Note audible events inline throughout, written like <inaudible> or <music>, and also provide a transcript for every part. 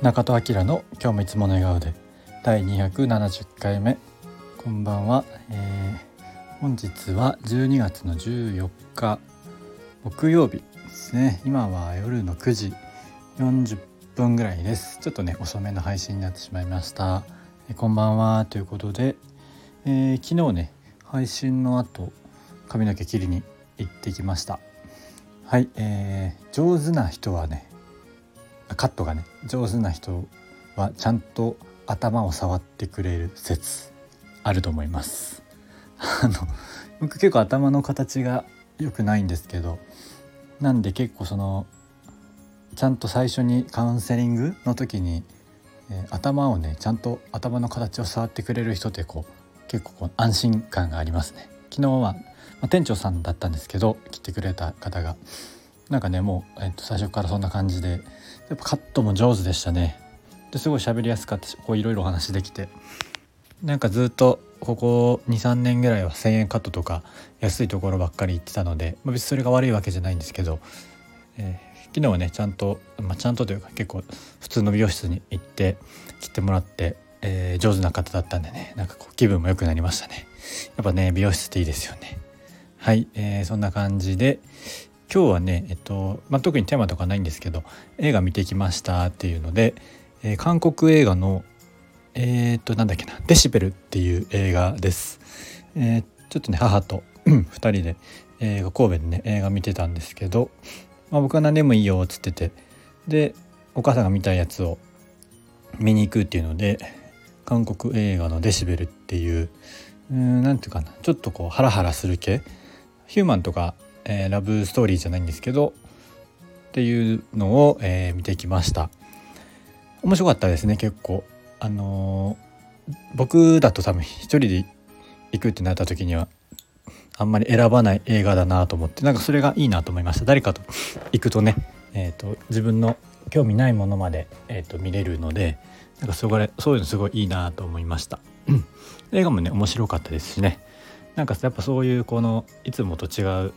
中戸明の今日もいつもの笑顔で第270回目。こんばんは、えー、本日は12月の14日木曜日ですね。今は夜の9時40分ぐらいです。ちょっとね遅めの配信になってしまいました、えー、こんばんは。ということで、えー、昨日ね配信の後髪の毛切りに行ってきました。はい、えー、上手な人はねカットがね上手な人はちゃんと頭を触ってくれる説あると思います。<laughs> あの僕結構頭の形が良くないんですけどなんで結構そのちゃんと最初にカウンセリングの時に、えー、頭をねちゃんと頭の形を触ってくれる人ってこう結構こう安心感がありますね。昨日はまあ、店長さんだったんですけど来てくれた方がなんかねもう、えー、と最初からそんな感じでやっぱカットも上手でしたね。ですごい喋りやすかったしこういろいろお話できて。なんかずっとここ23年ぐらいは1,000円カットとか安いところばっかり行ってたので、まあ、別にそれが悪いわけじゃないんですけど、えー、昨日はねちゃんと、まあ、ちゃんとというか結構普通の美容室に行って切ってもらって、えー、上手な方だったんでねなんかこう気分も良くなりましたね。やっぱね美容室っていいですよね。はい、えー、そんな感じで今日はね、えっとまあ、特にテーマとかないんですけど映画見てきましたっていうので、えー、韓国映画のえー、っとなんだっけな「デシベル」っていう映画です。えー、ちょっとね母と2人で映画神戸でね映画見てたんですけど、まあ、僕は何でもいいよっつっててでお母さんが見たいやつを見に行くっていうので韓国映画の「デシベル」っていう何て言うかなちょっとこうハラハラする系？ヒューマンとか、えー、ラブストーリーじゃないんですけどっていうのを、えー、見てきました。面白かったですね結構。あのー、僕だと多分一人で行くってなった時にはあんまり選ばない映画だなと思ってなんかそれがいいなと思いました。誰かと行くとね、えーと、自分の興味ないものまで、えーと、見れるのでなんかそれそういうのすごいいいなと思いました、<clears throat> 映画もね面白かったですしね。なんかやっぱそういうこのいつもと違う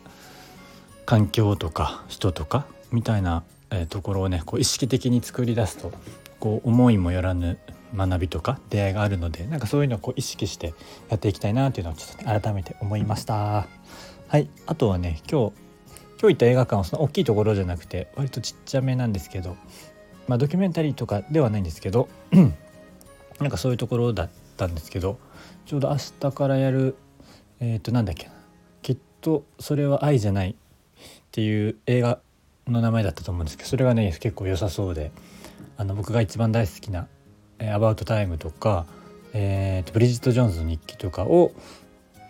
環境とか人とかみたいな、えところをねこう意識的に作り出すとこう思いもよらぬ学びとか出会いがあるのでなんかそういうのをこう意識してやっていきたいなっていうのをちょっと、ね、改めて思いました。はい。あとはね今日今日行った映画館はその大きいところじゃなくて割とちっちゃめなんですけどまあドキュメンタリーとかではないんですけど <clears throat> なんかそういうところだったんですけどちょうど明日からやるえっ、ー、となんだっけな。きっとそれは愛じゃないっていう映画の名前だったと思うんですけどそれがね結構良さそうであの僕が一番大好きな「アバウトタイム」とか、えーと、ブリジット・ジョーンズの日記とかを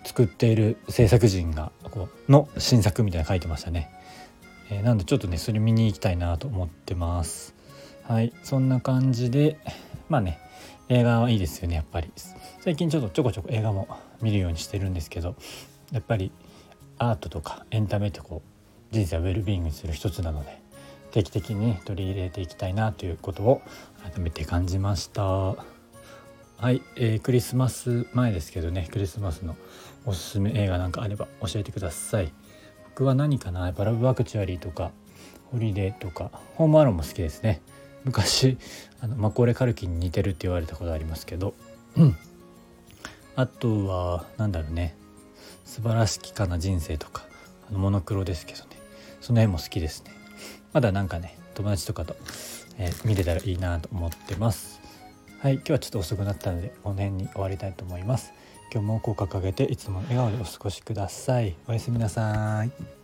作っている制作人がこうの新作みたいな書いてましたね。えー、なんでちょっとねそれ見に行きたいなと思ってます。はいそんな感じでまあね映画はいいですよねやっぱり最近ちょっとちょこちょこ映画も見るようにしてるんですけどやっぱりアートとかエンタメってこう人生をウェルビーイングする一つなので定期的に取り入れていきたいなということを改めて感じました。はい、えー、クリスマス前ですけどねクリスマスのおすすめ映画なんかあれば教えてください。僕は何かな？やっぱラブアクチュアリーとかホリデーとかホームアローンも好きですね。昔あのマコーレ・カルキンに似てるって言われたことありますけど、うん、あとは何だろうね。素晴らしきかな人生とかあのモノクロですけどね。その辺も好きですね。まだなんかね友達とかと、えー、見れたらいいなと思ってます。はい今日はちょっと遅くなったのでこの辺に終わりたいと思います。今日も口角上げていつも笑顔でお過ごしください。おやすみなさい。